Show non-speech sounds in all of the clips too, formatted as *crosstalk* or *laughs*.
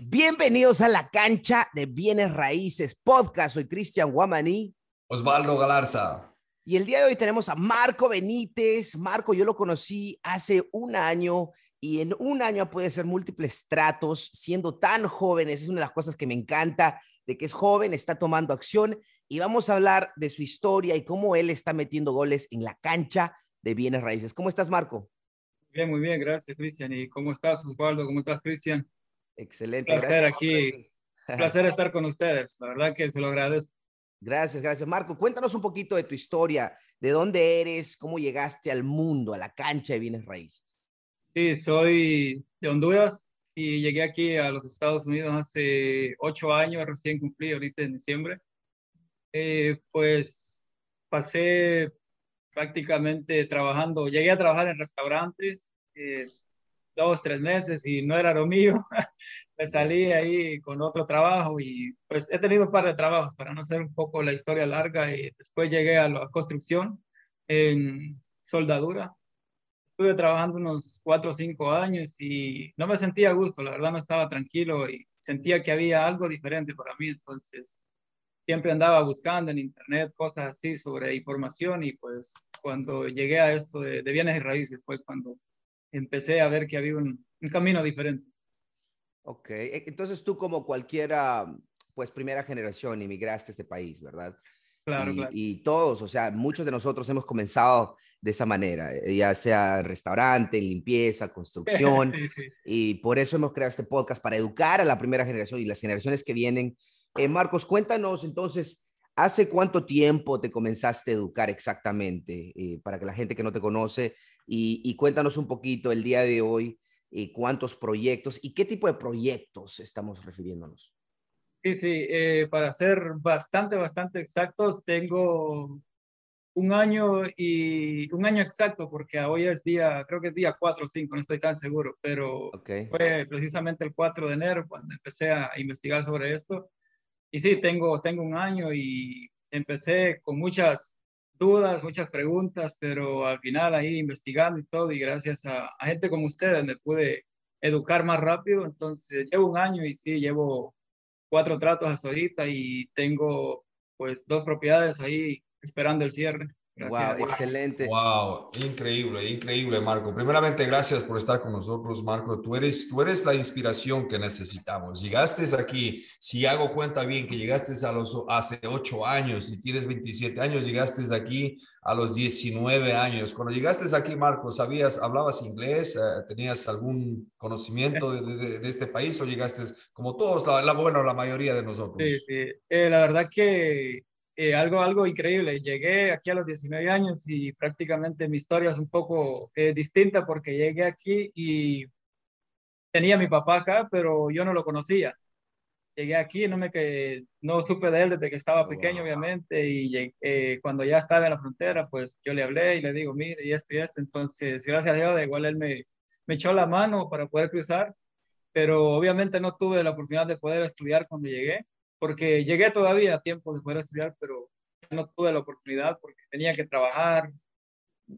Bienvenidos a la cancha de Bienes Raíces Podcast. Soy Cristian Guamaní. Osvaldo Galarza. Y el día de hoy tenemos a Marco Benítez. Marco, yo lo conocí hace un año y en un año puede ser múltiples tratos, siendo tan jóvenes. Es una de las cosas que me encanta, de que es joven, está tomando acción y vamos a hablar de su historia y cómo él está metiendo goles en la cancha de Bienes Raíces. ¿Cómo estás, Marco? Bien, muy bien, gracias, Cristian. ¿Y cómo estás, Osvaldo? ¿Cómo estás, Cristian? Excelente. Un placer aquí. Un placer estar con ustedes. La verdad que se lo agradezco. Gracias, gracias. Marco, cuéntanos un poquito de tu historia, de dónde eres, cómo llegaste al mundo, a la cancha de bienes raíces. Sí, soy de Honduras y llegué aquí a los Estados Unidos hace ocho años, recién cumplí ahorita en diciembre. Eh, pues pasé prácticamente trabajando, llegué a trabajar en restaurantes, eh, dos, tres meses y no era lo mío. *laughs* Me salí ahí con otro trabajo y pues he tenido un par de trabajos para no hacer un poco la historia larga y después llegué a la construcción en soldadura. Estuve trabajando unos cuatro o cinco años y no me sentía a gusto, la verdad no estaba tranquilo y sentía que había algo diferente para mí, entonces siempre andaba buscando en internet cosas así sobre información y pues cuando llegué a esto de, de bienes y raíces fue cuando empecé a ver que había un, un camino diferente. Ok, e, entonces tú como cualquiera, pues primera generación, inmigraste a este país, ¿verdad? Claro, y, claro. y todos, o sea, muchos de nosotros hemos comenzado de esa manera, eh, ya sea restaurante, limpieza, construcción, *laughs* sí, sí. y por eso hemos creado este podcast para educar a la primera generación y las generaciones que vienen. Eh, Marcos, cuéntanos entonces, ¿hace cuánto tiempo te comenzaste a educar exactamente eh, para que la gente que no te conoce y, y cuéntanos un poquito el día de hoy eh, cuántos proyectos y qué tipo de proyectos estamos refiriéndonos? Sí, sí, eh, para ser bastante, bastante exactos, tengo un año y un año exacto, porque hoy es día, creo que es día 4 o 5, no estoy tan seguro, pero Okay. fue precisamente el 4 de enero cuando empecé a investigar sobre esto. Y sí, tengo, tengo un año y empecé con muchas dudas, muchas preguntas, pero al final ahí investigando y todo, y gracias a, gente como ustedes me pude educar más rápido. Entonces, llevo un año y sí, llevo cuatro tratos hasta ahorita y tengo pues dos propiedades ahí esperando el cierre. Gracias. Wow, excelente. Wow, increíble, increíble, Marco. Primeramente, gracias por estar con nosotros, Marco. Tú eres, tú eres la inspiración que necesitamos. Llegaste aquí, si hago cuenta bien, que llegaste a los, hace ocho años, si tienes 27 años, llegaste aquí a los 19 años. Cuando llegaste aquí, Marco, ¿sabías, hablabas inglés? Eh, ¿Tenías algún conocimiento de, de, de, este país o llegaste como todos, la, la, bueno, la mayoría de nosotros? Sí, sí. Eh, la verdad que eh, algo, algo increíble. Llegué aquí a los 19 años y prácticamente mi historia es un poco eh, distinta porque llegué aquí y tenía a mi papá acá, pero yo no lo conocía. Llegué aquí, no, me, que, no supe de él desde que estaba pequeño, wow. obviamente, y llegué, eh, cuando ya estaba en la frontera, pues yo le hablé y le digo, mire, y esto y esto. Entonces, gracias a Dios, igual él me, me echó la mano para poder cruzar, pero obviamente no tuve la oportunidad de poder estudiar cuando llegué porque llegué todavía a tiempo de poder estudiar, pero no tuve la oportunidad porque tenía que trabajar,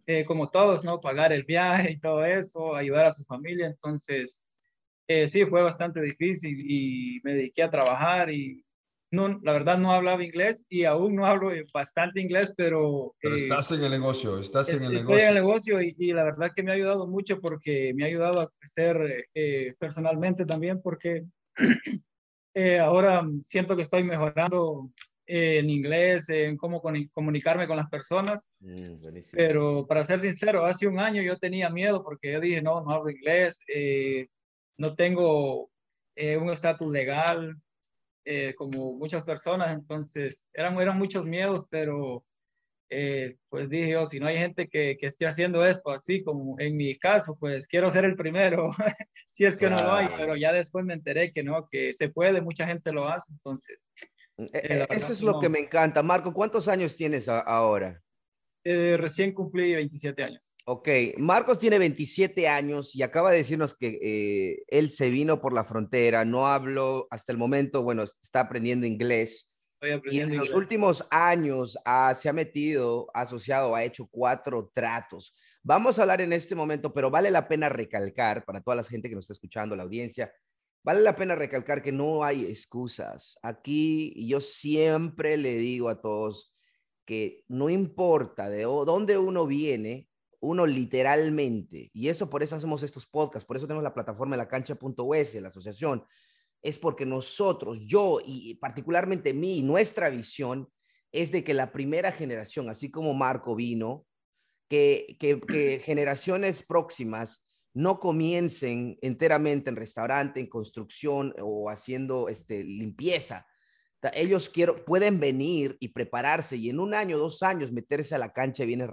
eh, como todos, ¿no? Pagar el viaje y todo eso, ayudar a su familia. Entonces, eh, sí, fue bastante difícil y me dediqué a trabajar y no, la verdad no hablaba inglés y aún no hablo bastante inglés, pero... Pero estás en el negocio, estás en el negocio. Estoy en el negocio y, y, la verdad que me ha ayudado mucho porque me ha ayudado a crecer eh, personalmente también porque *clears throat* eh, ahora siento que estoy mejorando eh, en inglés, en cómo comunicarme con las personas. Mm, Pero para ser sincero, hace un año yo tenía miedo porque yo dije, no, no hablo inglés, eh, no tengo eh, un estatus legal eh, como muchas personas, entonces eran, eran muchos miedos, pero eh, pues dije yo, si no hay gente que, que, esté haciendo esto así como en mi caso, pues quiero ser el primero, *laughs* si es que claro. no lo hay, pero ya después me enteré que no, que se puede, mucha gente lo hace, entonces. Eh, Eso es lo no. que me encanta. Marco, ¿cuántos años tienes a, ahora? Eh, recién cumplí 27 años. Ok, Marcos tiene 27 años y acaba de decirnos que eh, él se vino por la frontera, no habló hasta el momento, bueno, está aprendiendo inglés. Y en los últimos años ah, se ha metido, asociado, ha hecho cuatro tratos. Vamos a hablar en este momento, pero vale la pena recalcar para toda la gente que nos está escuchando, la audiencia, vale la pena recalcar que no hay excusas. Aquí yo siempre le digo a todos que no importa de dónde uno viene, uno literalmente, y eso por eso hacemos estos podcasts, por eso tenemos la plataforma de la cancha.us, la asociación, es porque nosotros, yo y particularmente mí, nuestra visión es de que la primera generación, así como Marco vino, que, que, generaciones próximas no comiencen enteramente en restaurante, en construcción o haciendo este, limpieza, ellos quiero, pueden venir y prepararse y en un año, dos años meterse a la cancha de bienes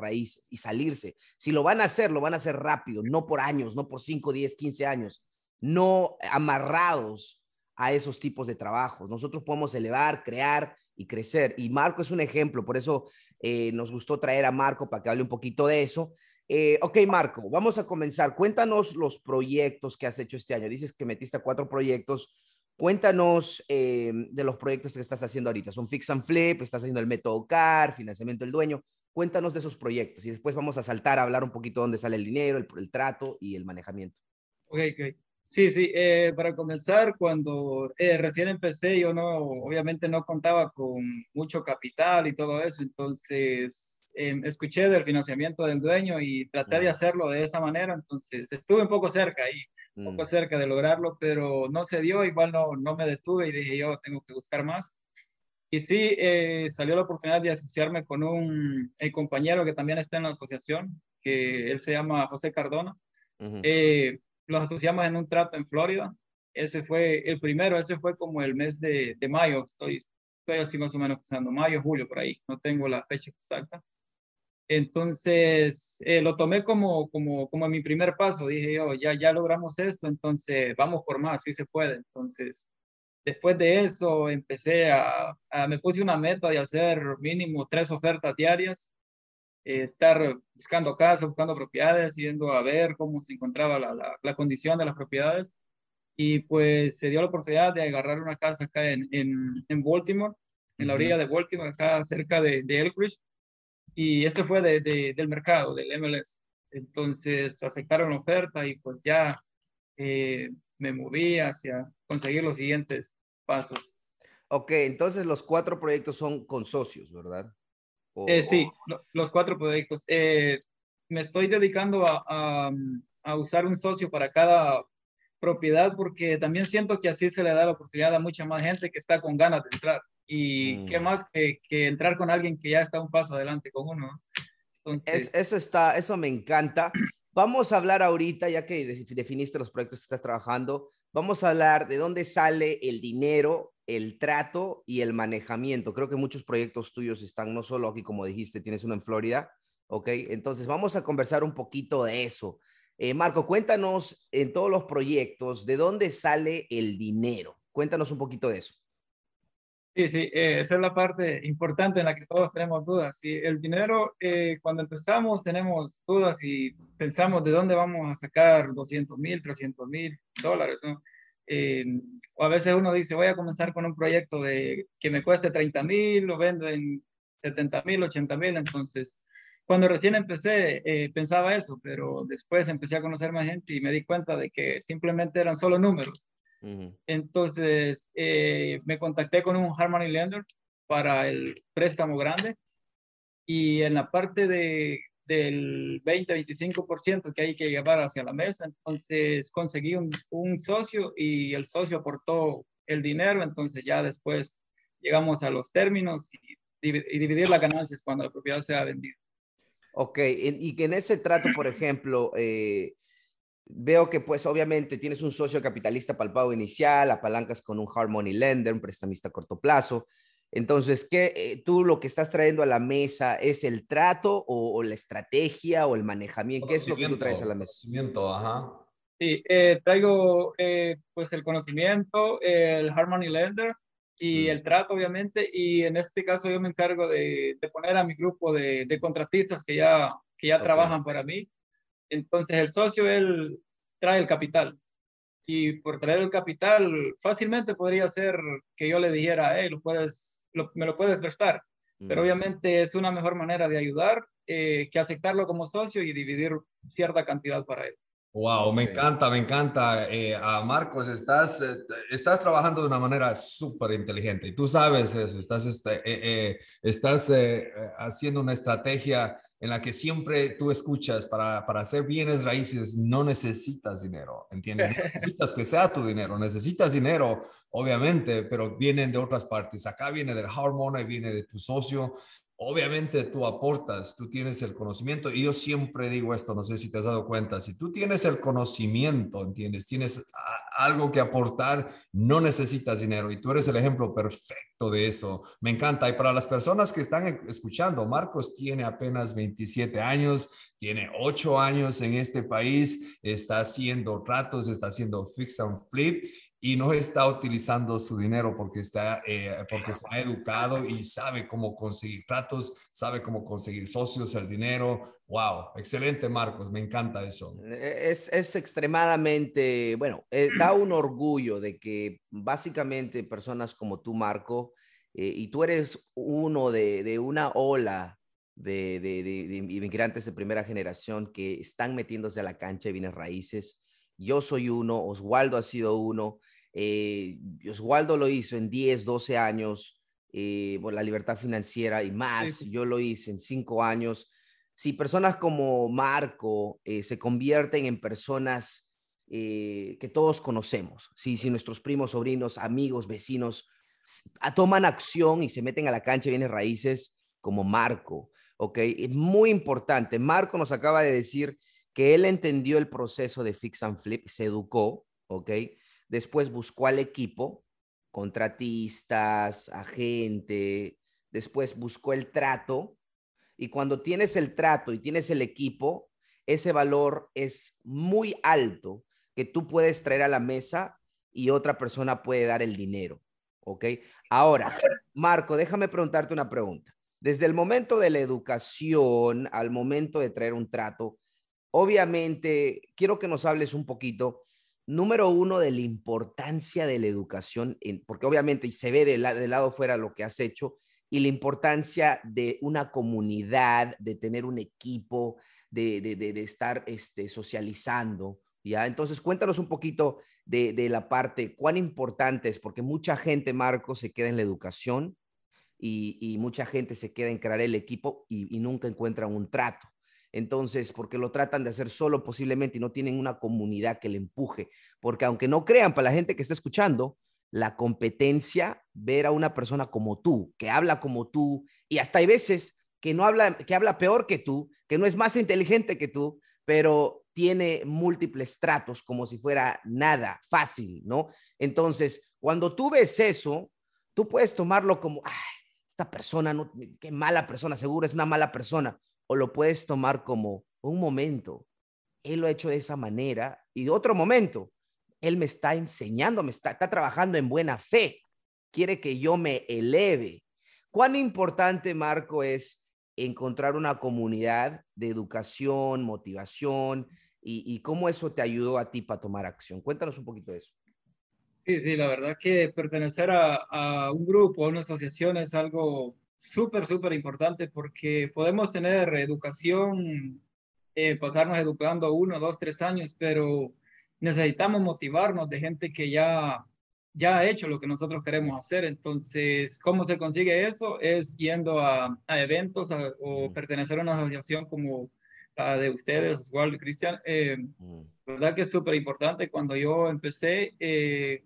y salirse. Si lo van a hacer, lo van a hacer rápido, no por años, no por 5, 10, 15 años, no amarrados a esos tipos de trabajos. Nosotros podemos elevar, crear y crecer. Y Marco es un ejemplo, por eso eh, nos gustó traer a Marco para que hable un poquito de eso. Eh, ok, Marco, vamos a comenzar. Cuéntanos los proyectos que has hecho este año. Dices que metiste cuatro proyectos Cuéntanos eh, de los proyectos que estás haciendo ahorita. Son Fix and Flip, estás haciendo el método CAR, financiamiento del dueño. Cuéntanos de esos proyectos y después vamos a saltar a hablar un poquito de dónde sale el dinero, el, trato y el manejamiento. Ok, ok. Sí, sí, eh, para comenzar, cuando eh, recién empecé, yo no, obviamente no contaba con mucho capital y todo eso, entonces em, escuché del financiamiento del dueño y traté de hacerlo de esa manera, entonces estuve un poco cerca ahí un poco mm. cerca de lograrlo, pero no se dio, igual no, no me detuve y dije yo tengo que buscar más. Y sí, eh, salió la oportunidad de asociarme con un compañero que también está en la asociación, que él se llama José Cardona. Eh, los asociamos en un trato en Florida. Ese fue el primero, ese fue como el mes de, de mayo, estoy, estoy así más o menos pensando, mayo, julio, por ahí, no tengo la fecha exacta. Entonces, eh, lo tomé como, como, como mi primer paso. Dije yo, ya, ya logramos esto, entonces vamos por más, si se puede. Entonces, después de eso, empecé a, me puse una meta de hacer mínimo tres ofertas diarias, eh, estar buscando casas, buscando propiedades, yendo a ver cómo se encontraba la, la, condición de las propiedades. Y pues se dio la oportunidad de agarrar una casa acá en, en, en Baltimore, en la orilla de Baltimore, acá cerca de, de Elkridge y ese fue de, del mercado, del MLS. Entonces aceptaron la oferta y pues ya eh, me moví hacia conseguir los siguientes pasos. Ok, entonces los cuatro proyectos son con socios, ¿verdad? Eh, sí, los cuatro proyectos. Eh, me estoy dedicando a, a, a, usar un socio para cada propiedad porque también siento que así se le da la oportunidad a mucha más gente que está con ganas de entrar. Y qué mm. más que, que, entrar con alguien que ya está un paso adelante con uno. Entonces... eso está, eso me encanta. Vamos a hablar ahorita, ya que definiste los proyectos que estás trabajando, vamos a hablar de dónde sale el dinero, el trato y el manejamiento. Creo que muchos proyectos tuyos están no solo aquí, como dijiste, tienes uno en Florida, ¿ok? Entonces vamos a conversar un poquito de eso. Eh, Marco, cuéntanos en todos los proyectos, ¿de dónde sale el dinero? Cuéntanos un poquito de eso. Sí, sí, eh, esa es la parte importante en la que todos tenemos dudas. Sí, el dinero, eh, cuando empezamos tenemos dudas y pensamos de dónde vamos a sacar 200 mil, 300 mil dólares, ¿no? Eh, o a veces uno dice, voy a comenzar con un proyecto de que me cueste 30 mil, lo vendo en 70 mil, 80 mil, entonces... Cuando recién empecé pensaba eso, pero después empecé a conocer más gente y me di cuenta de que simplemente eran solo números. Entonces, eh, me contacté con un Harmony Lender para el préstamo grande y en la parte de, del 20-25% que hay que llevar hacia la mesa, entonces conseguí un, un, socio y el socio aportó el dinero, entonces ya después llegamos a los términos y, y dividir las ganancias cuando la propiedad sea vendida. Ok, y que en ese trato, por ejemplo, eh, Veo que pues obviamente tienes un socio capitalista para el pago inicial, apalancas con un hard money lender, un prestamista a corto plazo. Entonces, ¿qué, eh, tú lo que estás trayendo a la mesa es el trato o, la estrategia o el manejamiento? ¿Qué es lo que tú traes a la mesa? Conocimiento, ajá. Sí, eh, traigo eh, pues el conocimiento, el hard money lender y mm. el trato, obviamente. Y en este caso yo me encargo de, poner a mi grupo de, contratistas que ya, que ya trabajan para mí entonces el socio, él trae el capital. Y por traer el capital, fácilmente podría ser que yo le dijera, hey, lo puedes, me lo puedes prestar. Pero obviamente es una mejor manera de ayudar eh, que aceptarlo como socio y dividir cierta cantidad para él. Wow, me encanta, me encanta. Eh, a Marcos, estás, eh, estás trabajando de una manera súper inteligente y tú sabes eso, estás, este, eh, estás haciendo una estrategia en la que siempre tú escuchas, para, para hacer bienes raíces no necesitas dinero, ¿entiendes? *laughs* necesitas que sea tu dinero, necesitas dinero, obviamente, pero vienen de otras partes. Acá viene del hard money, viene de tu socio, obviamente tú aportas, tú tienes el conocimiento y yo siempre digo esto, no sé si te has dado cuenta, si tú tienes el conocimiento, ¿entiendes? Tienes algo que aportar, no necesitas dinero y tú eres el ejemplo perfecto de eso. Me encanta. Y para las personas que están escuchando, Marcos tiene apenas 27 años, tiene 8 años en este país, está haciendo tratos, está haciendo fix and flip y no está utilizando su dinero porque, está, eh, porque se ha educado y sabe cómo conseguir tratos, sabe cómo conseguir socios, el dinero. ¡Wow! Excelente, Marcos, me encanta eso. Es, es extremadamente, bueno, eh, *clears throat* da un orgullo de que básicamente personas como tú, Marco, eh, y tú eres uno de, de una ola de, de, de, inmigrantes de primera generación que están metiéndose a la cancha de bienes raíces. Yo soy uno, Oswaldo ha sido uno, eh, Oswaldo lo hizo en 10, 12 años eh, por la libertad financiera y más. Yo lo hice en 5 años. Si personas como Marco eh, se convierten en personas que todos conocemos, si, si nuestros primos, sobrinos, amigos, vecinos toman acción y se meten a la cancha y vienen raíces como Marco, ¿ok? Es muy importante. Marco nos acaba de decir que él entendió el proceso de fix and flip, se educó, ¿ok? Después buscó al equipo, contratistas, agente, después buscó el trato y cuando tienes el trato y tienes el equipo, ese valor es muy alto que tú puedes traer a la mesa y otra persona puede dar el dinero. ¿Ok? Ahora, Marco, déjame preguntarte una pregunta. Desde el momento de la educación al momento de traer un trato, obviamente quiero que nos hables un poquito número uno, de la importancia de la educación, porque obviamente se ve de, lado fuera lo que has hecho, y la importancia de una comunidad, de tener un equipo, de, estar este, socializando. ¿ya? Entonces, cuéntanos un poquito de, la parte, cuán importante es, porque mucha gente, Marco, se queda en la educación y, mucha gente se queda en crear el equipo y, y nunca encuentran un trato. Entonces, porque lo tratan de hacer solo posiblemente y no tienen una comunidad que le empuje. Porque aunque no crean, para la gente que está escuchando, la competencia, ver a una persona como tú, que habla como tú, y hasta hay veces que no habla, que habla peor que tú, que no es más inteligente que tú, pero tiene múltiples tratos como si fuera nada fácil, ¿no? Entonces, cuando tú ves eso, tú puedes tomarlo como, Ay, esta persona, no, qué mala persona, seguro es una mala persona o lo puedes tomar como un momento. Él lo ha hecho de esa manera y otro momento, él me está enseñando, me está, trabajando en buena fe, quiere que yo me eleve. ¿Cuán importante, Marco, es encontrar una comunidad de educación, motivación y, cómo eso te ayudó a ti para tomar acción? Cuéntanos un poquito de eso. Sí, sí, la verdad que pertenecer a, a un grupo, a una asociación es algo súper, súper importante porque podemos tener educación, eh, pasarnos educando uno, dos, tres años, pero necesitamos motivarnos de gente que ya, ya ha hecho lo que nosotros queremos hacer. Entonces, ¿cómo se consigue eso? Es yendo a, eventos o pertenecer a una asociación como la de ustedes, Oswald y Cristian. Eh, verdad que es súper importante. Cuando yo empecé, eh,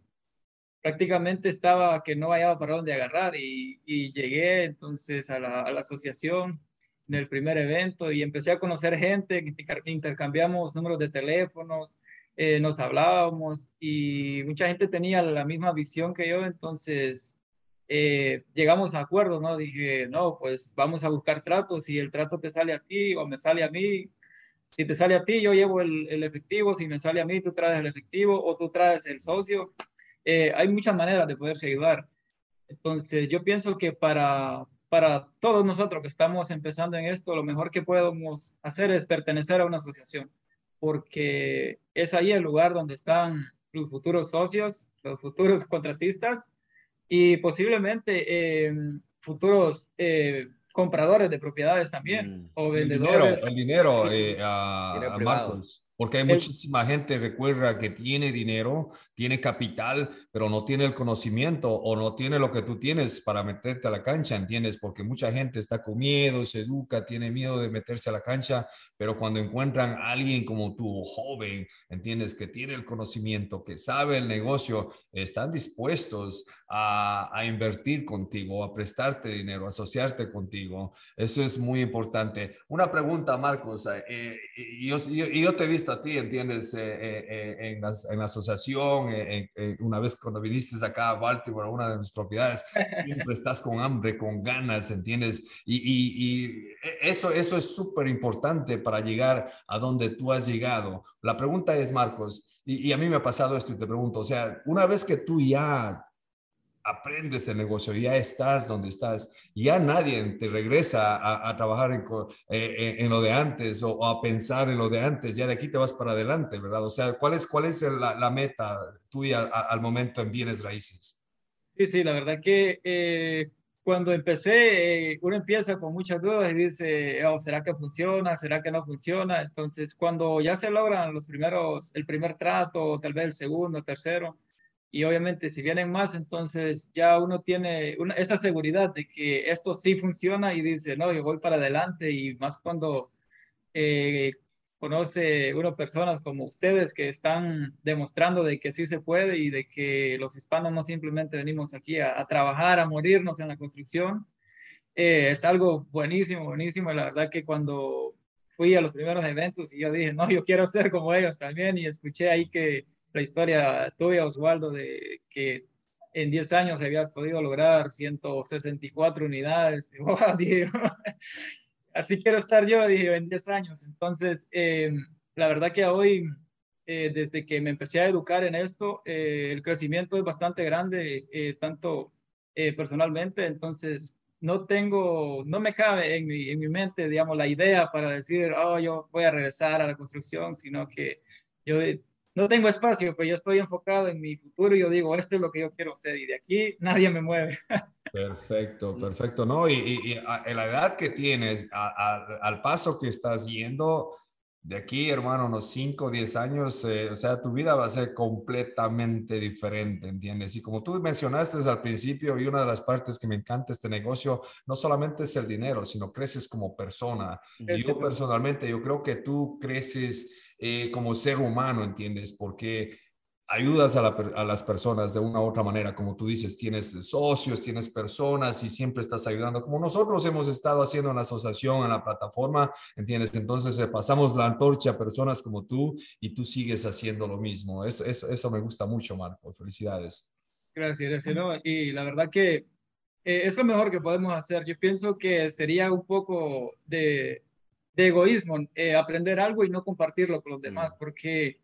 prácticamente estaba que no hallaba para dónde agarrar y, llegué entonces a la, asociación en el primer evento y empecé a conocer gente, intercambiamos números de teléfonos, eh, nos hablábamos y mucha gente tenía la misma visión que yo, entonces eh, llegamos a acuerdos, ¿no? Dije, no, pues vamos a buscar tratos, si el trato te sale a ti o me sale a mí, si te sale a ti, yo llevo el, el efectivo, si me sale a mí, tú traes el efectivo o tú traes el socio eh, hay muchas maneras de poderse ayudar. Entonces, yo pienso que para, para todos nosotros que estamos empezando en esto, lo mejor que podemos hacer es pertenecer a una asociación, porque es ahí el lugar donde están los futuros socios, los futuros contratistas y posiblemente eh, futuros eh, compradores de propiedades también mm. o vendedores. El dinero, a, Marcos. Porque hay muchísima gente, recuerda, que tiene dinero, tiene capital, pero no tiene el conocimiento o no tiene lo que tú tienes para meterte a la cancha, ¿entiendes? Porque mucha gente está con miedo, se educa, tiene miedo de meterse a la cancha, pero cuando encuentran a alguien como tú, joven, ¿entiendes? Que tiene el conocimiento, que sabe el negocio, están dispuestos a, a invertir contigo, a prestarte dinero, a asociarte contigo. Eso es muy importante. Una pregunta, Marcos. Eh, yo, yo, te he visto a ti, ¿entiendes? Eh, eh, eh, en, la, asociación, una vez cuando viniste acá a Baltimore, a una de mis propiedades, siempre *laughs* estás con hambre, con ganas, ¿entiendes? Y, y, y eso, eso es súper importante para llegar a donde tú has llegado. La pregunta es, Marcos, y, y a mí me ha pasado esto y te pregunto, o sea, una vez que tú ya aprendes el negocio, ya estás donde estás, ya nadie te regresa a, trabajar eh, en, lo de antes o, a pensar en lo de antes, ya de aquí te vas para adelante, ¿verdad? O sea, ¿cuál es, cuál es la, meta tuya al momento en bienes raíces? Sí, sí, la verdad que eh, cuando empecé, eh, uno empieza con muchas dudas y dice, oh, ¿será que funciona? ¿Será que no funciona? Entonces, cuando ya se logran los primeros, el primer trato, tal vez el segundo, tercero, y obviamente si vienen más, entonces ya uno tiene esa seguridad de que esto sí funciona y dice, no, yo voy para adelante y más cuando eh, conoce uno personas como ustedes que están demostrando de que sí se puede y de que los hispanos no simplemente venimos aquí a, trabajar, a morirnos en la construcción. Eh, es algo buenísimo, buenísimo. La verdad que cuando fui a los primeros eventos y yo dije, no, yo quiero ser como ellos también y escuché ahí que la historia tuya, Osvaldo, de que en 10 años habías podido lograr 164 unidades. *laughs* *laughs* así quiero estar yo, dije, en 10 años. Entonces, eh, la verdad que hoy, eh, desde que me empecé a educar en esto, eh, el crecimiento es bastante grande, tanto personalmente. Entonces, no tengo, no me cabe en mi, en mi mente, digamos, la idea para decir, oh, yo voy a regresar a la construcción, sino que yo no tengo espacio, pues yo estoy enfocado en mi futuro y yo digo, esto es lo que yo quiero hacer y de aquí nadie me mueve. *laughs* Perfecto, perfecto, ¿no? Y, en la edad que tienes, al paso que estás yendo, de aquí, hermano, unos 5 o 10 años, eh, o sea, tu vida va a ser completamente diferente, ¿entiendes? Y como tú mencionaste al principio, y una de las partes que me encanta este negocio, no solamente es el dinero, sino creces como persona. Y yo personalmente, yo creo que tú creces eh, como ser humano, ¿entiendes? Porque ayudas a, las personas de una u otra manera, como tú dices, tienes socios, tienes personas y siempre estás ayudando, como nosotros hemos estado haciendo en la asociación, en la plataforma, ¿entiendes? Entonces eh, pasamos la antorcha a personas como tú y tú sigues haciendo lo mismo. Es, eso me gusta mucho, Marco. Felicidades. Gracias, gracias. ¿no? Y la verdad que eh, es lo mejor que podemos hacer. Yo pienso que sería un poco de de egoísmo, eh, aprender algo y no compartirlo con los demás, mm. porque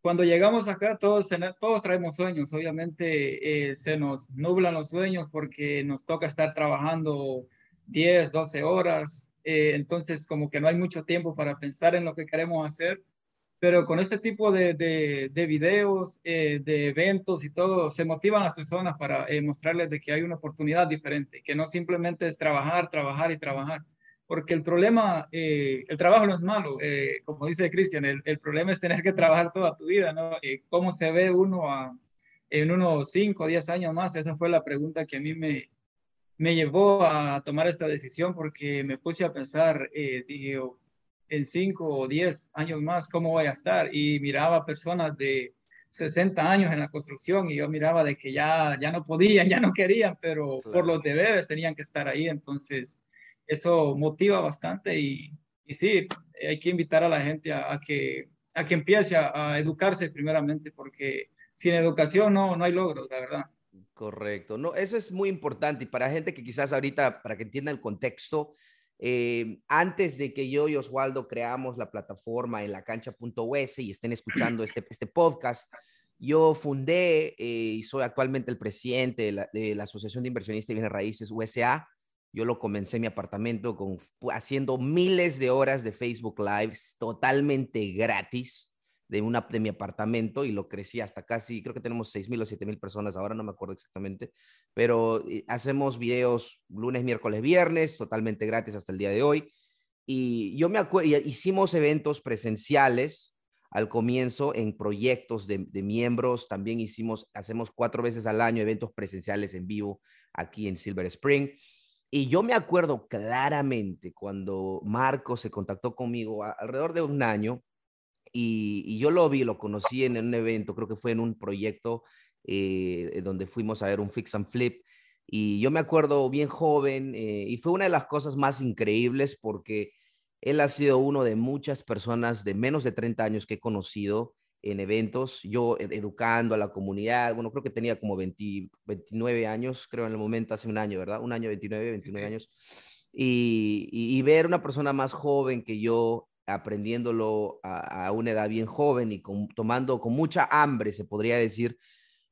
cuando llegamos acá todos, todos traemos sueños, obviamente eh, se nos nublan los sueños porque nos toca estar trabajando 10, 12 horas, eh, entonces como que no hay mucho tiempo para pensar en lo que queremos hacer, pero con este tipo de, de, de videos, de eventos y todo, se motivan las personas para mostrarles de que hay una oportunidad diferente, que no simplemente es trabajar, trabajar y trabajar porque el problema, eh, el trabajo no es malo, eh, como dice Cristian, el, el, problema es tener que trabajar toda tu vida, ¿no? Eh, ¿Cómo se ve uno a, en unos 5 o 10 años más? Esa fue la pregunta que a mí me, me llevó a tomar esta decisión porque me puse a pensar, dije, oh, en 5 o 10 años más, ¿cómo voy a estar? Y miraba personas de 60 años en la construcción y yo miraba de que ya, ya no podían, *laughs* ya no querían, pero por los deberes tenían que estar ahí, entonces eso motiva bastante y, y sí, hay que invitar a la gente a, que, a que empiece a, educarse primeramente, porque sin educación no, no hay logros, la verdad. Correcto, no, eso es muy importante y para gente que quizás ahorita, para que entienda el contexto, eh, antes de que yo y Oswaldo creamos la plataforma en la cancha.us y estén escuchando este, este podcast, yo fundé eh, y soy actualmente el presidente de la, de la Asociación de Inversionistas y Bienes Raíces USA yo lo comencé en mi apartamento con, haciendo miles de horas de Facebook Lives totalmente gratis de, una, de mi apartamento y lo crecí hasta casi, creo que tenemos 6 mil o 7 mil personas ahora, no me acuerdo exactamente, pero eh, hacemos videos lunes, miércoles, viernes, totalmente gratis hasta el día de hoy. Y yo me acuerdo, hicimos eventos presenciales al comienzo en proyectos de, miembros. También hicimos, hacemos cuatro veces al año eventos presenciales en vivo aquí en Silver Spring. Y yo me acuerdo claramente cuando Marco se contactó conmigo alrededor de un año y, yo lo vi, lo conocí en, un evento, creo que fue en un proyecto eh, donde fuimos a ver un fix and flip. Y yo me acuerdo bien joven eh, y fue una de las cosas más increíbles porque él ha sido uno de muchas personas de menos de 30 años que he conocido en eventos, yo educando a la comunidad, bueno, creo que tenía como 29 años, creo en el momento, hace un año, ¿verdad? Un año, 29, 29 años. Y, y, ver una persona más joven que yo, aprendiéndolo a, una edad bien joven y tomando con mucha hambre, se podría decir.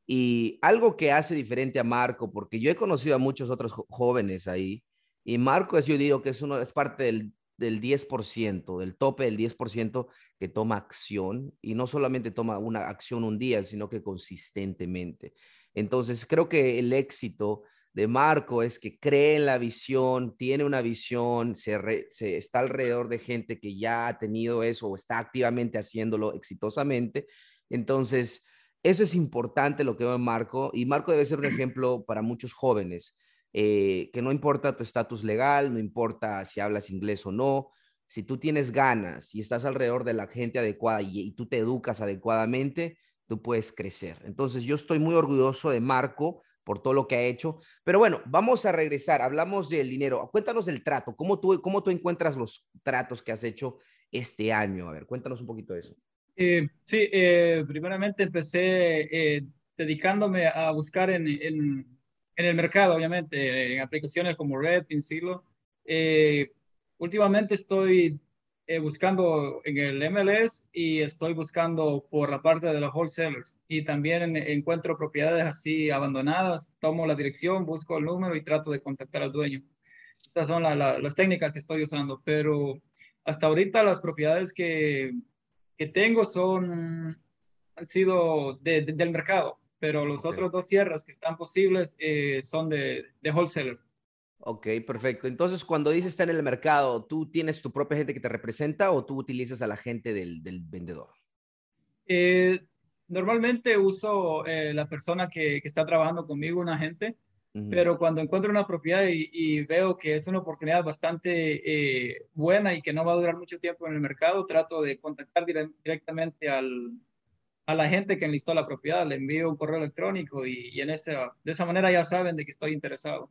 Y algo que hace diferente a Marco, porque yo he conocido a muchos otros jóvenes ahí, y Marco es, yo digo que es, uno, es parte del, del 10%, del tope del 10% que toma acción y no solamente toma una acción un día, sino que consistentemente. Entonces, creo que el éxito de Marco es que cree en la visión, tiene una visión, se, se, está alrededor de gente que ya ha tenido eso o está activamente haciéndolo exitosamente. Entonces, eso es importante lo que veo en Marco y Marco debe ser un *clears throat* ejemplo para muchos jóvenes eh, que no importa tu estatus legal, no importa si hablas inglés o no, si tú tienes ganas y estás alrededor de la gente adecuada y, tú te educas adecuadamente, tú puedes crecer. Entonces yo estoy muy orgulloso de Marco por todo lo que ha hecho. Pero bueno, vamos a regresar. Hablamos del dinero. Cuéntanos del trato. ¿Cómo tú, cómo tú encuentras los tratos que has hecho este año? A ver, cuéntanos un poquito de eso. Eh, sí, eh, primeramente empecé dedicándome a buscar en, en el mercado, obviamente, en aplicaciones como Red, Silo. Eh, últimamente estoy eh, buscando en el MLS y estoy buscando por la parte de los wholesalers. Y también encuentro propiedades así abandonadas, tomo la dirección, busco el número y trato de contactar al dueño. Estas son las técnicas que estoy usando, pero hasta ahorita las propiedades que, que tengo son, han sido del mercado pero los otros dos cierres que están posibles eh, son de, de wholesaler. Ok, perfecto. Entonces, cuando dices está en el mercado, ¿tú tienes tu propia gente que te representa o tú utilizas a la gente del, del vendedor? Eh, normalmente uso eh, la persona que, que, está trabajando conmigo, un agente, pero cuando encuentro una propiedad y, y, veo que es una oportunidad bastante buena y que no va a durar mucho tiempo en el mercado, trato de contactar directamente al, a la gente que enlistó la propiedad, le envío un correo electrónico y, en esa, de esa manera ya saben de que estoy interesado.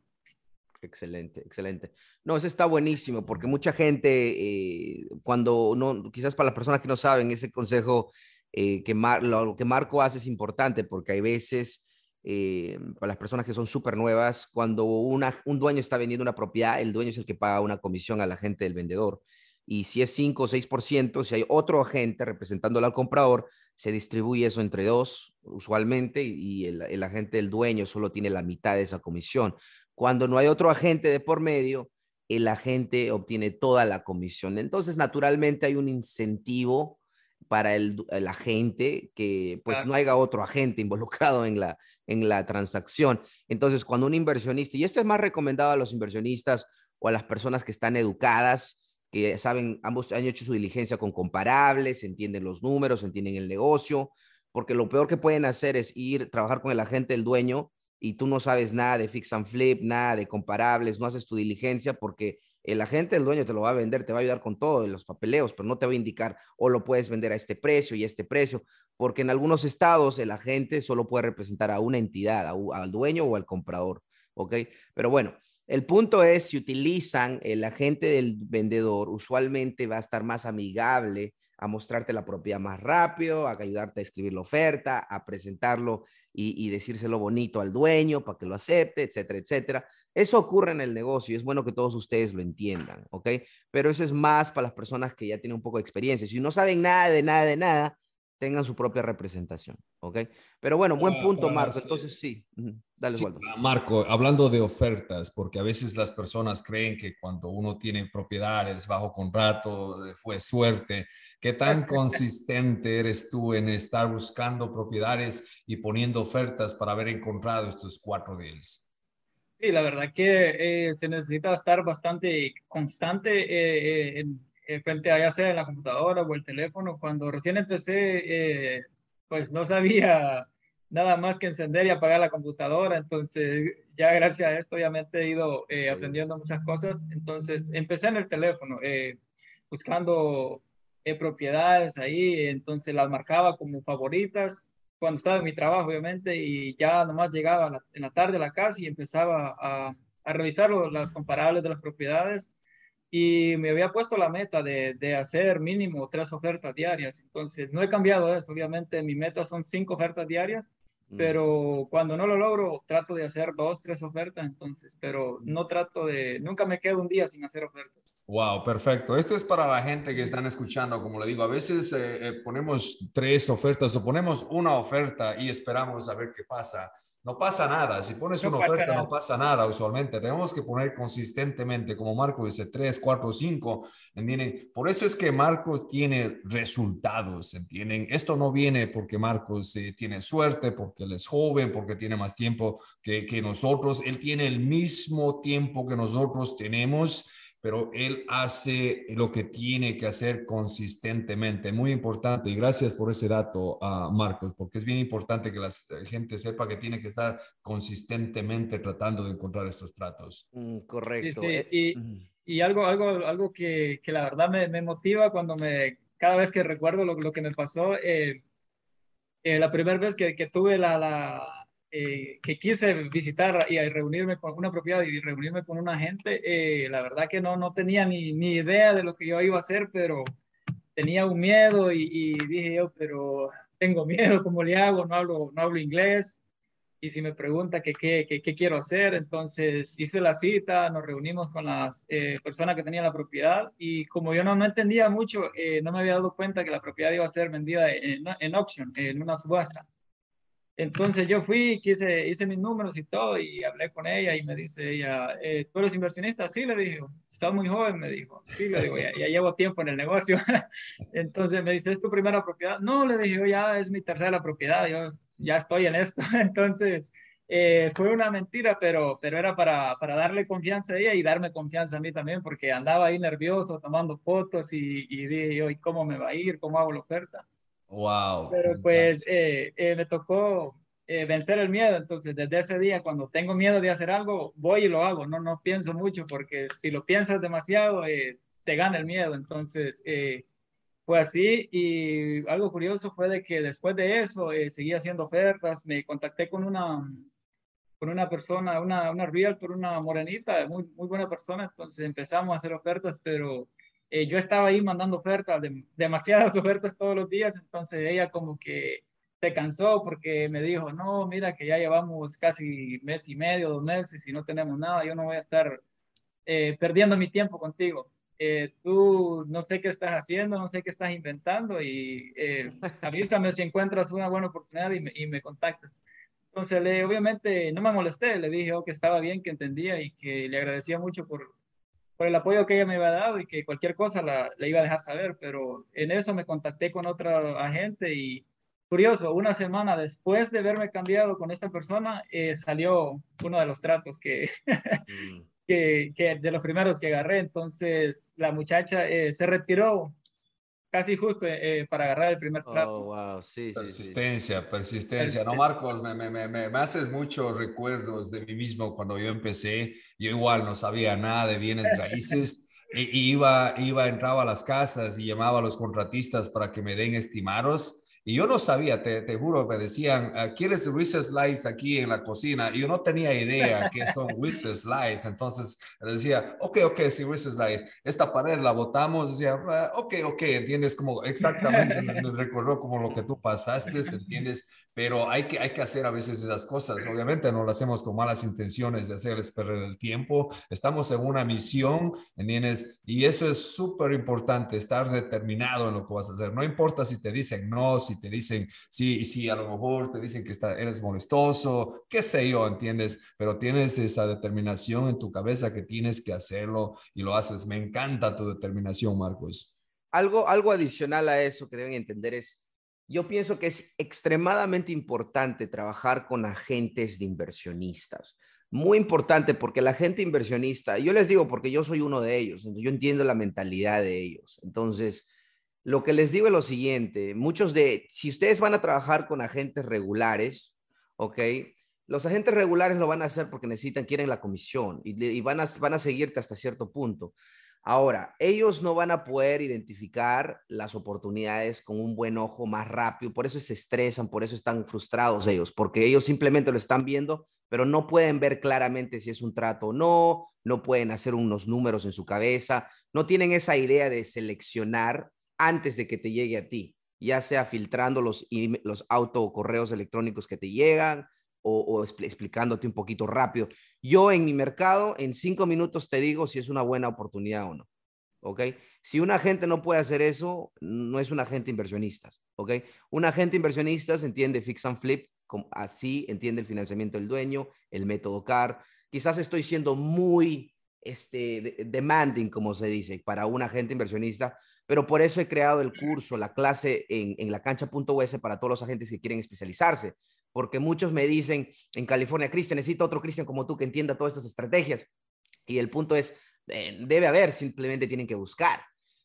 Excelente, excelente. No, eso está buenísimo porque mucha gente, eh, cuando no, quizás para las personas que no saben, ese consejo eh, que lo, que Marco hace es importante porque hay veces, eh, para las personas que son súper nuevas, cuando una, un dueño está vendiendo una propiedad, el dueño es el que paga una comisión a la gente del vendedor. Y si es 5 o 6%, si hay otro agente representándolo al comprador, se distribuye eso entre dos usualmente y el, agente del dueño solo tiene la mitad de esa comisión. Cuando no hay otro agente de por medio, el agente obtiene toda la comisión. Entonces, naturalmente hay un incentivo para el, agente que pues no haya otro agente involucrado en la, en la transacción. Entonces, cuando un inversionista, y esto es más recomendado a los inversionistas o a las personas que están educadas, que saben, ambos han hecho su diligencia con comparables, entienden los números, entienden el negocio, porque lo peor que pueden hacer es ir, trabajar con el agente del dueño y tú no sabes nada de fix and flip, nada de comparables, no haces tu diligencia porque el agente del dueño te lo va a vender, te va a ayudar con todo, los papeleos, pero no te va a indicar o lo puedes vender a este precio y a este precio, porque en algunos estados el agente solo puede representar a una entidad, al dueño o al comprador, ¿ok? Pero bueno, el punto es, si utilizan el agente del vendedor, usualmente va a estar más amigable a mostrarte la propiedad más rápido, a ayudarte a escribir la oferta, a presentarlo y, decírselo bonito al dueño para que lo acepte, etcétera, etcétera. Eso ocurre en el negocio y es bueno que todos ustedes lo entiendan, ¿ok? Pero eso es más para las personas que ya tienen un poco de experiencia. Si no saben nada de nada de nada, tengan su propia representación, ¿ok? Pero bueno, buen punto, Marco. Entonces sí, dale, sí, Marco, hablando de ofertas, porque a veces las personas creen que cuando uno tiene propiedades bajo contrato eh, fue suerte. ¿Qué tan *laughs* consistente eres tú en estar buscando propiedades y poniendo ofertas para haber encontrado estos cuatro deals? Sí, la verdad que eh, se necesita estar bastante constante eh, en eh, frente a ya sea en la computadora o el teléfono. Cuando recién empecé, eh, pues no sabía *laughs* nada más que encender y apagar la computadora. Entonces, ya gracias a esto, obviamente he ido eh, aprendiendo muchas cosas. Entonces, empecé en el teléfono, buscando propiedades ahí. Entonces, las marcaba como favoritas cuando estaba en mi trabajo, obviamente, y ya nomás llegaba en la tarde a la casa y empezaba a, a revisar las comparables de las propiedades y me había puesto la meta de, de, hacer mínimo tres ofertas diarias. Entonces, no he cambiado eso. Obviamente, mi meta son cinco ofertas diarias, mm. pero cuando no lo logro, trato de hacer dos, tres ofertas. Entonces, pero no trato de, nunca me quedo un día sin hacer ofertas. Wow, perfecto. Esto es para la gente que están escuchando. Como le digo, a veces eh, eh, ponemos tres ofertas o ponemos una oferta y esperamos a ver qué pasa no pasa nada. Si pones una oferta, no pasa nada usualmente. Tenemos que poner consistentemente, como Marco dice, 3, 4, 5, ¿entienden? Por eso es que Marcos tiene resultados, ¿entienden? Esto no viene porque Marcos eh, tiene suerte, porque él es joven, porque tiene más tiempo que, que nosotros. Él tiene el mismo tiempo que nosotros tenemos pero él hace lo que tiene que hacer consistentemente. Muy importante y gracias por ese dato, uh, Marcos, porque es bien importante que la gente sepa que tiene que estar consistentemente tratando de encontrar estos tratos. Mm, correcto. Sí, sí. Y, y, algo, algo, algo que, que la verdad me, me, motiva cuando me, cada vez que recuerdo lo, lo que me pasó, eh, eh, la primera vez que, que tuve la, la eh, que quise visitar y reunirme con una propiedad y reunirme con un agente, eh, la verdad que no, no tenía ni, ni, idea de lo que yo iba a hacer, pero tenía un miedo y, y, dije yo, pero tengo miedo, ¿cómo le hago? No hablo, no hablo inglés. Y si me pregunta qué qué, qué quiero hacer, entonces hice la cita, nos reunimos con las eh, personas que tenían la propiedad y como yo no, no entendía mucho, no me había dado cuenta que la propiedad iba a ser vendida en, en auction, en una subasta. Entonces yo fui, quise, hice mis números y todo y hablé con ella y me dice ella, eh, ¿tú eres inversionista? Sí, le dijo, estás muy joven, me dijo. Sí, le digo, ya, llevo tiempo en el negocio. *laughs* Entonces me dice, ¿es tu primera propiedad? No, le dije, ya es mi tercera propiedad, yo ya estoy en esto. *laughs* Entonces eh, fue una mentira, pero, pero era para, para darle confianza a ella y darme confianza a mí también, porque andaba ahí nervioso tomando fotos y, y dije ¿y cómo me va a ir? ¿Cómo hago la oferta? Wow. Pero pues eh, eh, me tocó eh, vencer el miedo. Entonces, desde ese día, cuando tengo miedo de hacer algo, voy y lo hago. No, no pienso mucho porque si lo piensas demasiado, te gana el miedo. Entonces, fue así. Y algo curioso fue de que después de eso, seguí haciendo ofertas. Me contacté con una, con una persona, una, una realtor, una morenita, muy, muy buena persona. Entonces empezamos a hacer ofertas, pero eh, yo estaba ahí mandando ofertas, demasiadas *laughs* ofertas todos los días, entonces ella como que se cansó porque me dijo, no, mira que ya llevamos casi mes y medio, dos meses y no tenemos nada, yo no voy a estar eh, perdiendo mi tiempo contigo. Eh, tú no sé qué estás haciendo, no sé qué estás inventando y *laughs* avísame si encuentras una buena oportunidad y me, y me contactas. Entonces, le, obviamente, no me molesté, le dije oh, que estaba bien, que entendía y que le agradecía mucho por, por el apoyo que ella me había dado y que cualquier cosa la, la, iba a dejar saber, pero en eso me contacté con otra agente y curioso, una semana después de verme cambiado con esta persona, eh, salió uno de los tratos que, mm. *laughs* que, que, de los primeros que agarré, entonces la muchacha eh, se retiró casi justo eh, para agarrar el primer trato. Oh, wow. sí, persistencia, persistencia. No, Marcos, me, me, me, me, haces muchos recuerdos de mí mismo cuando yo empecé. Yo igual no sabía nada de bienes *laughs* raíces. y, iba, iba, entraba a las casas y llamaba a los contratistas para que me den estimados y yo no sabía, te, te juro, me decían, ah, ¿quieres Reese's Lights aquí en la cocina? Y yo no tenía idea qué son *laughs* Reese's Lights. Entonces decía, ok, ok, sí, Reese's Lights. Esta pared la botamos. Decía, ah, ok, ok, ¿entiendes? Como exactamente me, me recordó como lo que tú pasaste, ¿entiendes? pero hay que, hay que hacer a veces esas cosas. Obviamente no lo hacemos con malas intenciones de hacerles perder el tiempo. Estamos en una misión, ¿entiendes? Y eso es súper importante, estar determinado en lo que vas a hacer. No importa si te dicen no, si te dicen sí, sí, a lo mejor te dicen que está, eres molestoso, qué sé yo, ¿entiendes? Pero tienes esa determinación en tu cabeza que tienes que hacerlo y lo haces. Me encanta tu determinación, Marcos. Algo, algo adicional a eso que deben entender es yo pienso que es extremadamente importante trabajar con agentes de inversionistas. Muy importante porque la gente inversionista, yo les digo porque yo soy uno de ellos, yo entiendo la mentalidad de ellos. Entonces, lo que les digo es lo siguiente, muchos de, si ustedes van a trabajar con agentes regulares, ¿ok? Los agentes regulares lo van a hacer porque necesitan, quieren la comisión y, van, a, van a seguirte hasta cierto punto. Ahora, ellos no van a poder identificar las oportunidades con un buen ojo más rápido, por eso se estresan, por eso están frustrados ellos, porque ellos simplemente lo están viendo, pero no pueden ver claramente si es un trato o no, no pueden hacer unos números en su cabeza, no tienen esa idea de seleccionar antes de que te llegue a ti, ya sea filtrando los, los auto o correos electrónicos que te llegan o, explicándote un poquito rápido. Yo en mi mercado, en cinco minutos te digo si es una buena oportunidad o no. ¿Ok? Si un agente no puede hacer eso, no es un agente inversionista. ¿Ok? Un agente inversionista entiende fix and flip, así entiende el financiamiento del dueño, el método CAR. Quizás estoy siendo muy este, demanding, como se dice, para un agente inversionista, pero por eso he creado el curso, la clase en, en la cancha.us para todos los agentes que quieren especializarse, porque muchos me dicen en California, Cristian, necesito otro Cristian como tú que entienda todas estas estrategias. Y el punto es, eh, debe haber, simplemente tienen que buscar.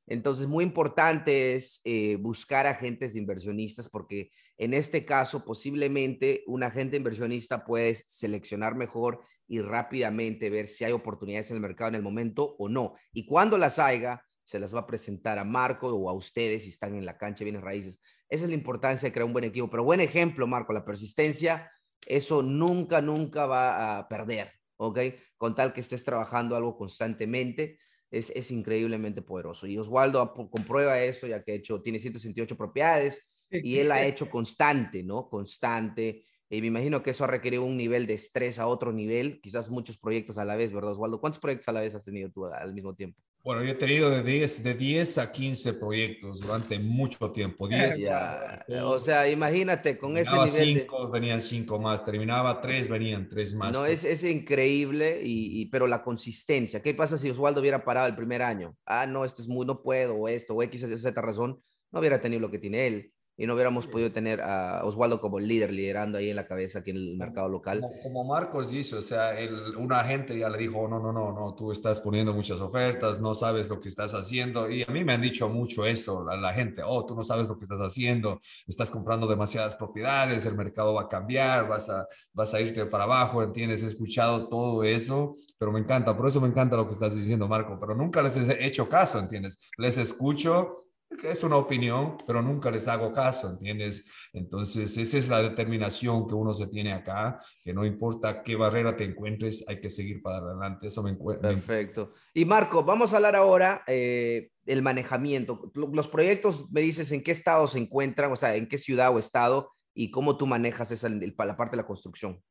Entonces, muy importante es eh, buscar agentes de inversionistas porque en este caso posiblemente un agente inversionista puede seleccionar mejor y rápidamente ver si hay oportunidades en el mercado en el momento o no. Y cuando las haya, se las va a presentar a Marco o a ustedes si están en la cancha bienes raíces. Esa es la importancia de crear un buen equipo. Pero buen ejemplo, Marco, la persistencia, eso nunca, nunca va a perder, ¿ok? Con tal que estés trabajando algo constantemente, es, es increíblemente poderoso. Y Oswaldo comprueba eso, ya que ha hecho, tiene 168 propiedades y él ha hecho constante, ¿no? Constante. Y me imagino que eso ha requerido un nivel de estrés a otro nivel, quizás muchos proyectos a la vez, ¿verdad, Oswaldo? ¿Cuántos proyectos a la vez has tenido tú al mismo tiempo? Bueno, yo he tenido de 10, de 10 a 15 proyectos durante mucho tiempo. 10, ya. O sea, imagínate con ese nivel. cinco, venían cinco más. Terminaba tres, venían tres más. No, es, es increíble, y, pero la consistencia. ¿Qué pasa si Oswaldo hubiera parado el primer año? Ah, no, esto es muy, no puedo, o esto, o X, Z razón. No hubiera tenido lo que tiene él y no hubiéramos podido tener a Oswaldo como líder, liderando ahí en la cabeza aquí en el mercado local. Como, Marcos hizo, o sea, el, un agente ya le dijo, no, no, no, no, tú estás poniendo muchas ofertas, no sabes lo que estás haciendo. Y a mí me han dicho mucho eso, la, la gente, oh, tú no sabes lo que estás haciendo, estás comprando demasiadas propiedades, el mercado va a cambiar, vas a, vas a irte para abajo, ¿entiendes? He escuchado todo eso, pero me encanta, por eso me encanta lo que estás diciendo, Marco, pero nunca les he hecho caso, ¿entiendes? Les escucho es una opinión, pero nunca les hago caso, ¿entiendes? Entonces, esa es la determinación que uno se tiene acá, que no importa qué barrera te encuentres, hay que seguir para adelante. Eso me encuentro. Perfecto. Y Marco, vamos a hablar ahora eh, del manejamiento. Los proyectos, me dices en qué estado se encuentran, o sea, en qué ciudad o estado, y cómo tú manejas esa, la parte de la construcción.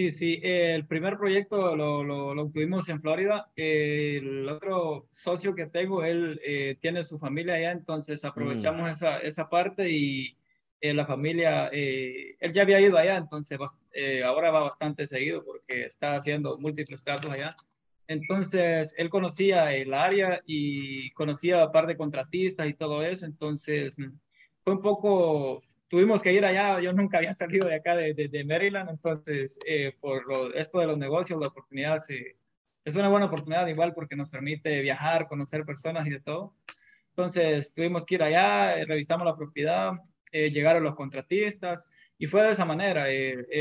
Sí, sí, el primer proyecto lo, lo, lo tuvimos en Florida. el otro socio que tengo, él eh, tiene su familia allá, entonces aprovechamos mm. esa, esa parte y eh, la familia, eh, él ya había ido allá, entonces ahora va bastante seguido porque está haciendo múltiples tratos allá. Entonces, él conocía el área y conocía a par de contratistas y todo eso, entonces fue un poco tuvimos que ir allá, yo nunca había salido de acá de, de, Maryland, entonces eh, por lo, esto de los negocios, la oportunidad es una buena oportunidad igual porque nos permite viajar, conocer personas y de todo. Entonces tuvimos que ir allá, eh, revisamos la propiedad, eh, llegaron los contratistas y fue de esa manera.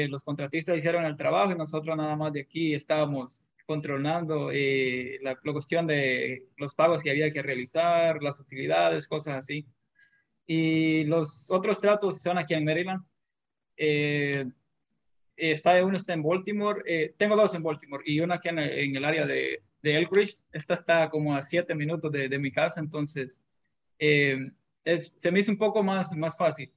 los contratistas hicieron el trabajo y nosotros nada más de aquí estábamos controlando la, la cuestión de los pagos que había que realizar, las utilidades, cosas así. Y los otros tratos son aquí en Maryland. Eh, está uno está en Baltimore. Eh, tengo dos en Baltimore y uno aquí en, el área de, de Elkridge. Esta está como a siete minutos de, de mi casa, entonces eh, es, se me hizo un poco más, más fácil.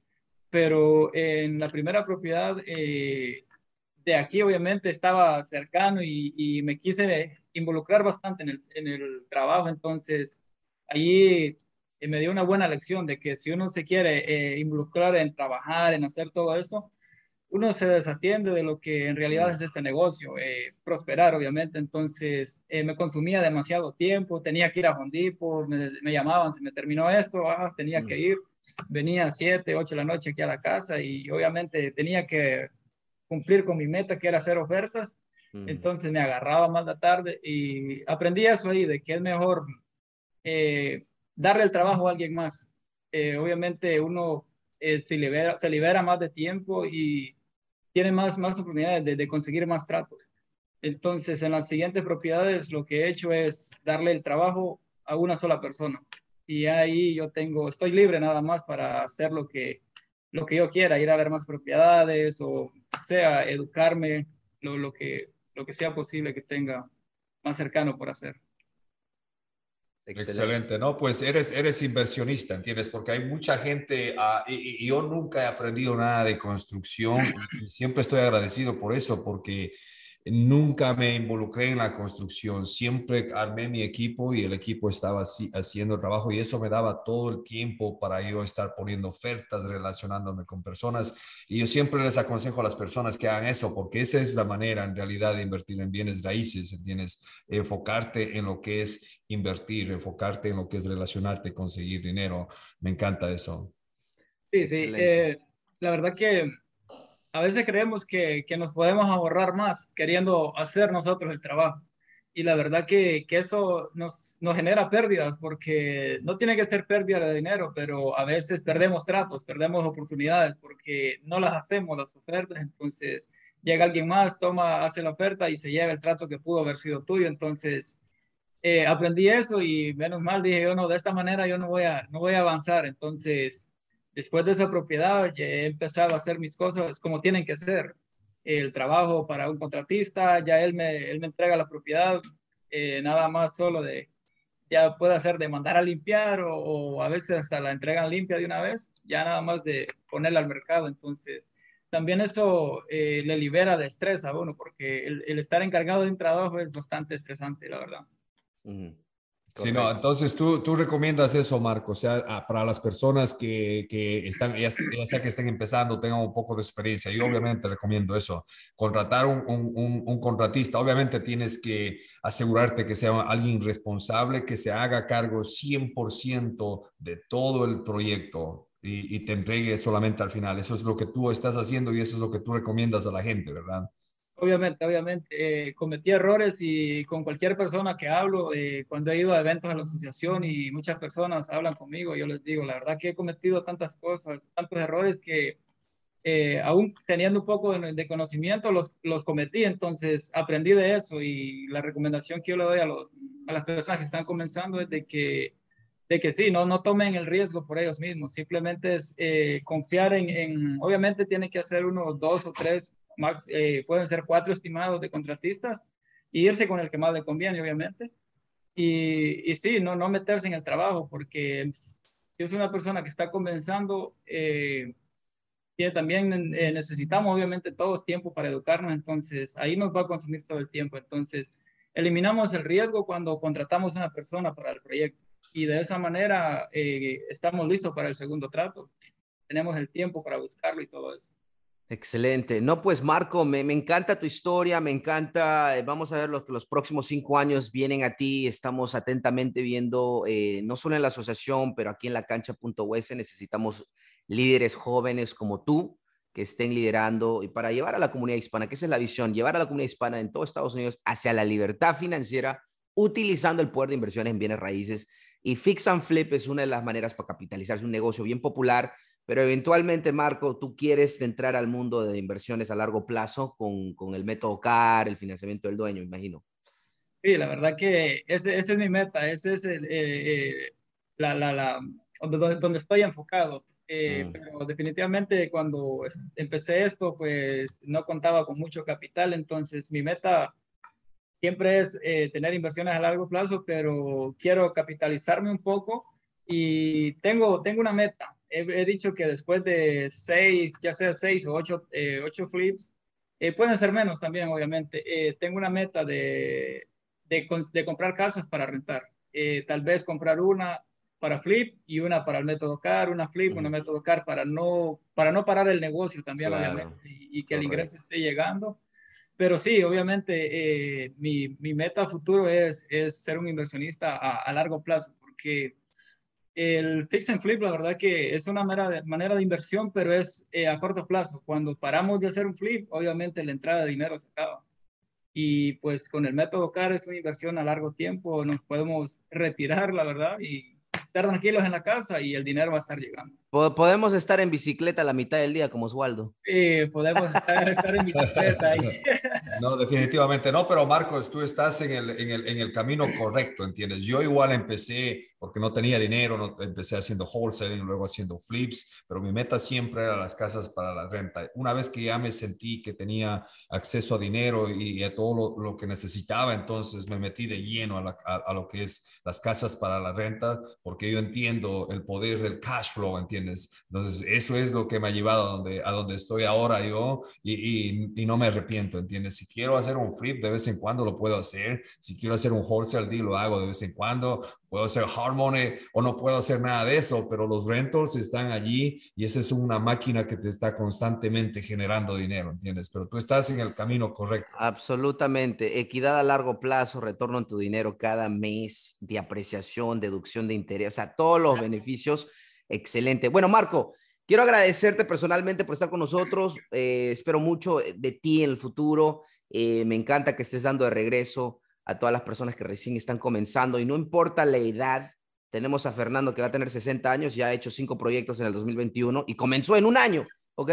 Pero en la primera propiedad de aquí, obviamente, estaba cercano y, y, me quise involucrar bastante en el, en el trabajo, entonces allí me dio una buena lección de que si uno se quiere eh, involucrar en trabajar, en hacer todo eso, uno se desatiende de lo que en realidad es este negocio, eh, prosperar obviamente, entonces eh, me consumía demasiado tiempo, tenía que ir a Hondipo, me, me llamaban, se me terminó esto, ah, tenía que ir, venía a 7, 8 de la noche aquí a la casa y obviamente tenía que cumplir con mi meta que era hacer ofertas. Mm. Entonces me agarraba más la tarde y aprendí eso ahí, de que es mejor eh, darle el trabajo a alguien más. Eh, obviamente uno eh, se, libera, más de tiempo y tiene más, más oportunidades de, de, conseguir más tratos. Entonces, en las siguientes propiedades, lo que he hecho es darle el trabajo a una sola persona. Y ahí yo tengo, estoy libre nada más para hacer lo que, lo que yo quiera, ir a ver más propiedades o sea, educarme, lo, lo, que, lo que sea posible que tenga más cercano por hacer. Excelente. ¿no? Pues eres, eres inversionista, ¿entiendes? Porque hay mucha gente, uh, y, yo nunca he aprendido nada de construcción y siempre estoy agradecido por eso, porque Nunca me involucré en la construcción, siempre armé mi equipo y el equipo estaba así, haciendo trabajo y eso me daba todo el tiempo para yo estar poniendo ofertas, relacionándome con personas. Y yo siempre les aconsejo a las personas que hagan eso, porque esa es la manera en realidad de invertir en bienes raíces, tienes enfocarte en lo que es invertir, enfocarte en lo que es relacionarte, conseguir dinero. Me encanta eso. Sí, sí. Eh, la verdad que a veces creemos que, que, nos podemos ahorrar más queriendo hacer nosotros el trabajo. Y la verdad que, que eso nos, nos, genera pérdidas, porque no tiene que ser pérdida de dinero, pero a veces perdemos tratos, perdemos oportunidades, porque no las hacemos las ofertas. Entonces llega alguien más, toma, hace la oferta y se lleva el trato que pudo haber sido tuyo. Entonces eh, aprendí eso y menos mal dije yo, no, de esta manera yo no voy a, no voy a avanzar. Entonces Después de esa propiedad he empezado a hacer mis cosas como tienen que ser. El trabajo para un contratista, ya él me, él me entrega la propiedad, eh, nada más solo de, ya puede hacer de mandar a limpiar o, a veces hasta la entregan limpia de una vez, ya nada más de ponerla al mercado. Entonces, también eso eh, le libera de estrés a uno, porque el, estar encargado de un trabajo es bastante estresante, la verdad. Sí, no, entonces tú, tú recomiendas eso, Marco, o sea, para las personas que, que están, ya, sea que estén empezando, tengan un poco de experiencia, yo obviamente recomiendo eso, contratar un, un, un, contratista, obviamente tienes que asegurarte que sea alguien responsable, que se haga cargo 100% de todo el proyecto y, y te entregue solamente al final, eso es lo que tú estás haciendo y eso es lo que tú recomiendas a la gente, ¿verdad? Obviamente, obviamente, eh, cometí errores y con cualquier persona que hablo, eh, cuando he ido a eventos de la asociación y muchas personas hablan conmigo, yo les digo, la verdad que he cometido tantas cosas, tantos errores que eh, aún teniendo un poco de, conocimiento los, los cometí, entonces aprendí de eso y la recomendación que yo le doy a, los, a las personas que están comenzando es de que, de que sí, no, no tomen el riesgo por ellos mismos, simplemente es confiar en, en, obviamente tienen que hacer unos dos o tres más, eh, pueden ser cuatro estimados de contratistas y irse con el que más le conviene, obviamente. Y, y sí, no, no meterse en el trabajo, porque si es una persona que está comenzando, eh, también eh, necesitamos obviamente todos tiempo para educarnos, entonces ahí nos va a consumir todo el tiempo. Entonces, eliminamos el riesgo cuando contratamos a una persona para el proyecto y de esa manera eh, estamos listos para el segundo trato. Tenemos el tiempo para buscarlo y todo eso. Excelente. No, pues Marco, me, encanta tu historia, me encanta, eh, vamos a ver los, los próximos cinco años vienen a ti, estamos atentamente viendo, eh, no solo en la asociación, pero aquí en la cancha.us necesitamos líderes jóvenes como tú que estén liderando y para llevar a la comunidad hispana, que esa es la visión, llevar a la comunidad hispana en todo Estados Unidos hacia la libertad financiera utilizando el poder de inversiones en bienes raíces. Y Fix and Flip es una de las maneras para capitalizarse un negocio bien popular pero eventualmente, Marco, tú quieres entrar al mundo de inversiones a largo plazo con, con el método CAR, el financiamiento del dueño, imagino. Sí, la verdad que ese, ese es mi meta, ese es el, eh, eh, la, la, la, donde, donde, estoy enfocado. Eh, mm. Pero definitivamente cuando empecé esto, pues no contaba con mucho capital, entonces mi meta siempre es tener inversiones a largo plazo, pero quiero capitalizarme un poco y tengo, tengo una meta he, dicho que después de seis, ya sea seis o ocho, eh, ocho flips, eh, pueden ser menos también, obviamente. Eh, tengo una meta de, de, de, comprar casas para rentar. tal vez comprar una para flip y una para el método CAR, una flip, una método CAR para no, para no parar el negocio también, obviamente, y, que el ingreso esté llegando. Pero sí, obviamente, mi, mi, meta futuro es, es ser un inversionista a, a largo plazo, porque el fix and flip, la verdad que es una manera de, manera de inversión, pero es eh, a corto plazo. Cuando paramos de hacer un flip, obviamente la entrada de dinero se acaba. y pues con el método CAR es una inversión a largo tiempo, nos podemos retirar, la verdad, y estar tranquilos en la casa y el dinero va a estar llegando. Podemos estar en bicicleta la mitad del día como Oswaldo. Sí, podemos estar, en bicicleta ahí. *laughs* No, definitivamente no, pero Marcos, tú estás en el, en el, en el camino correcto, ¿entiendes? Yo igual empecé porque no tenía dinero, no, empecé haciendo wholesaling, luego haciendo flips, pero mi meta siempre era las casas para la renta. Una vez que ya me sentí que tenía acceso a dinero y, a todo lo, que necesitaba, entonces me metí de lleno a, a, lo que es las casas para la renta, porque yo entiendo el poder del cash flow, ¿entiendes? Entonces, eso es lo que me ha llevado a donde, a donde estoy ahora yo y, y, no me arrepiento, ¿entiendes? Si quiero hacer un flip, de vez en cuando lo puedo hacer. Si quiero hacer un wholesale deal, lo hago de vez en cuando puedo hacer hard money o no puedo hacer nada de eso, pero los rentals están allí y esa es una máquina que te está constantemente generando dinero, ¿entiendes? Pero tú estás en el camino correcto. Absolutamente. Equidad a largo plazo, retorno en tu dinero cada mes, de apreciación, deducción de interés, o sea, todos los beneficios. Excelente. Bueno, Marco, quiero agradecerte personalmente por estar con nosotros. Eh, espero mucho de ti en el futuro. Eh, me encanta que estés dando de regreso a todas las personas que recién están comenzando y no importa la edad. Tenemos a Fernando que va a tener 60 años, ya ha hecho cinco proyectos en el 2021 y comenzó en un año, ¿ok?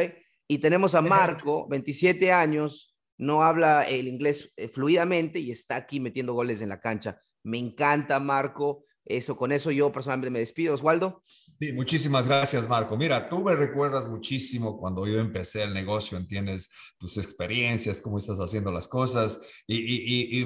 Y tenemos a Marco, 27 años, no habla el inglés eh, fluidamente y está aquí metiendo goles en la cancha. Me encanta, Marco. Eso, con eso yo personalmente me despido. Oswaldo. Sí, muchísimas gracias, Marco. Mira, tú me recuerdas muchísimo cuando yo empecé el negocio, entiendes tus experiencias, cómo estás haciendo las cosas y,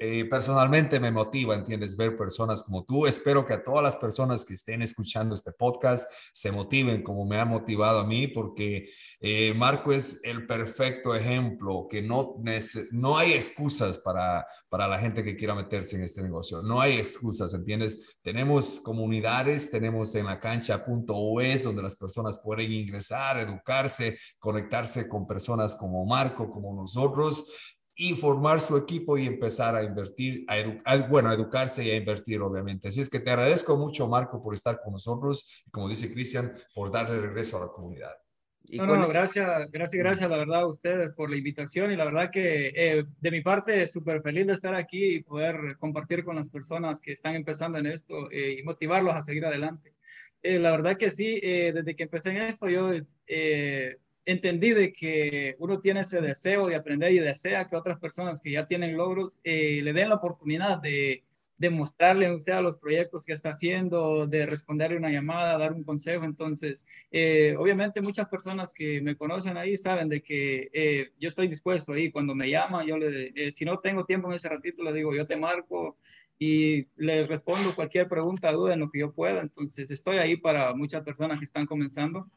eh, personalmente me motiva, entiendes, ver personas como tú. Espero que a todas las personas que estén escuchando este podcast se motiven como me ha motivado a mí, porque eh, Marco es el perfecto ejemplo que no, no hay excusas para, para la gente que quiera meterse en este negocio. No hay excusas, ¿entiendes? Tenemos comunidades, tenemos en la cancha.us, donde las personas pueden ingresar, educarse, conectarse con personas como Marco, como nosotros, y formar su equipo y empezar a invertir, a, bueno, a educarse y a invertir, obviamente. Así es que te agradezco mucho, Marco, por estar con nosotros y, como dice Cristian, por darle regreso a la comunidad. no, no, gracias, gracias, gracias, la verdad, a ustedes por la invitación y la verdad que eh, de mi parte súper feliz de estar aquí y poder compartir con las personas que están empezando en esto eh, y motivarlos a seguir adelante. Eh, la verdad que sí, eh, desde que empecé en esto, yo eh, entendí de que uno tiene ese deseo de aprender y desea que otras personas que ya tienen logros le den la oportunidad de, de mostrarle, o sea, los proyectos que está haciendo, de responderle una llamada, dar un consejo. Entonces, obviamente muchas personas que me conocen ahí saben de que yo estoy dispuesto ahí. Cuando me llaman, yo le, si no tengo tiempo en ese ratito, le digo, yo te marco, y les respondo cualquier pregunta, duda en lo que yo pueda. Entonces, estoy ahí para muchas personas que están comenzando.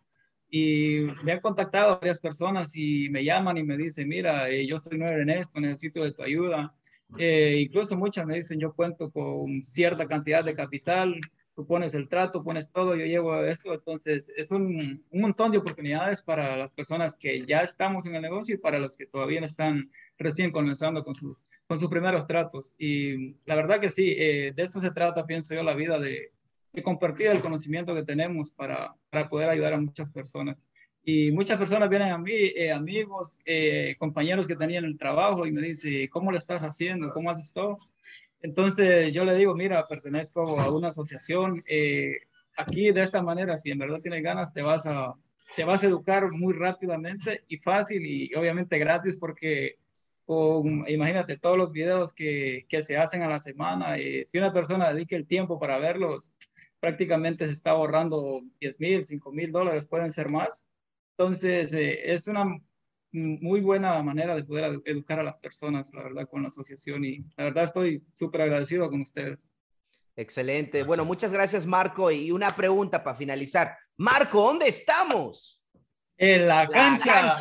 Y me han contactado varias personas y me llaman y me dicen, mira, eh, yo estoy nuevo en esto, necesito de tu ayuda. Eh, incluso muchas me dicen, yo cuento con cierta cantidad de capital, tú pones el trato, pones todo, yo llevo esto. Entonces, es un, un montón de oportunidades para las personas que ya estamos en el negocio y para los que todavía están recién comenzando con sus con sus primeros tratos. Y la verdad que sí, eh, de eso se trata, pienso yo, la vida, de, de compartir el conocimiento que tenemos para, para, poder ayudar a muchas personas. Y muchas personas vienen a mí, eh, amigos, eh, compañeros que tenían el trabajo y me dicen, ¿cómo lo estás haciendo? ¿Cómo haces todo? Entonces yo le digo, mira, pertenezco a una asociación. aquí de esta manera, si en verdad tienes ganas, te vas a, te vas a educar muy rápidamente y fácil y obviamente gratis porque imagínate todos los videos que, que se hacen a la semana. y si una persona dedica el tiempo para verlos, prácticamente se está ahorrando 10 mil, 5 mil dólares, pueden ser más. Entonces, eh, es una muy buena manera de poder educar a las personas, la verdad, con la asociación y la verdad estoy súper agradecido con ustedes. Excelente. Bueno, muchas gracias, Marco. Y una pregunta para finalizar. Marco, ¿dónde estamos? En la cancha.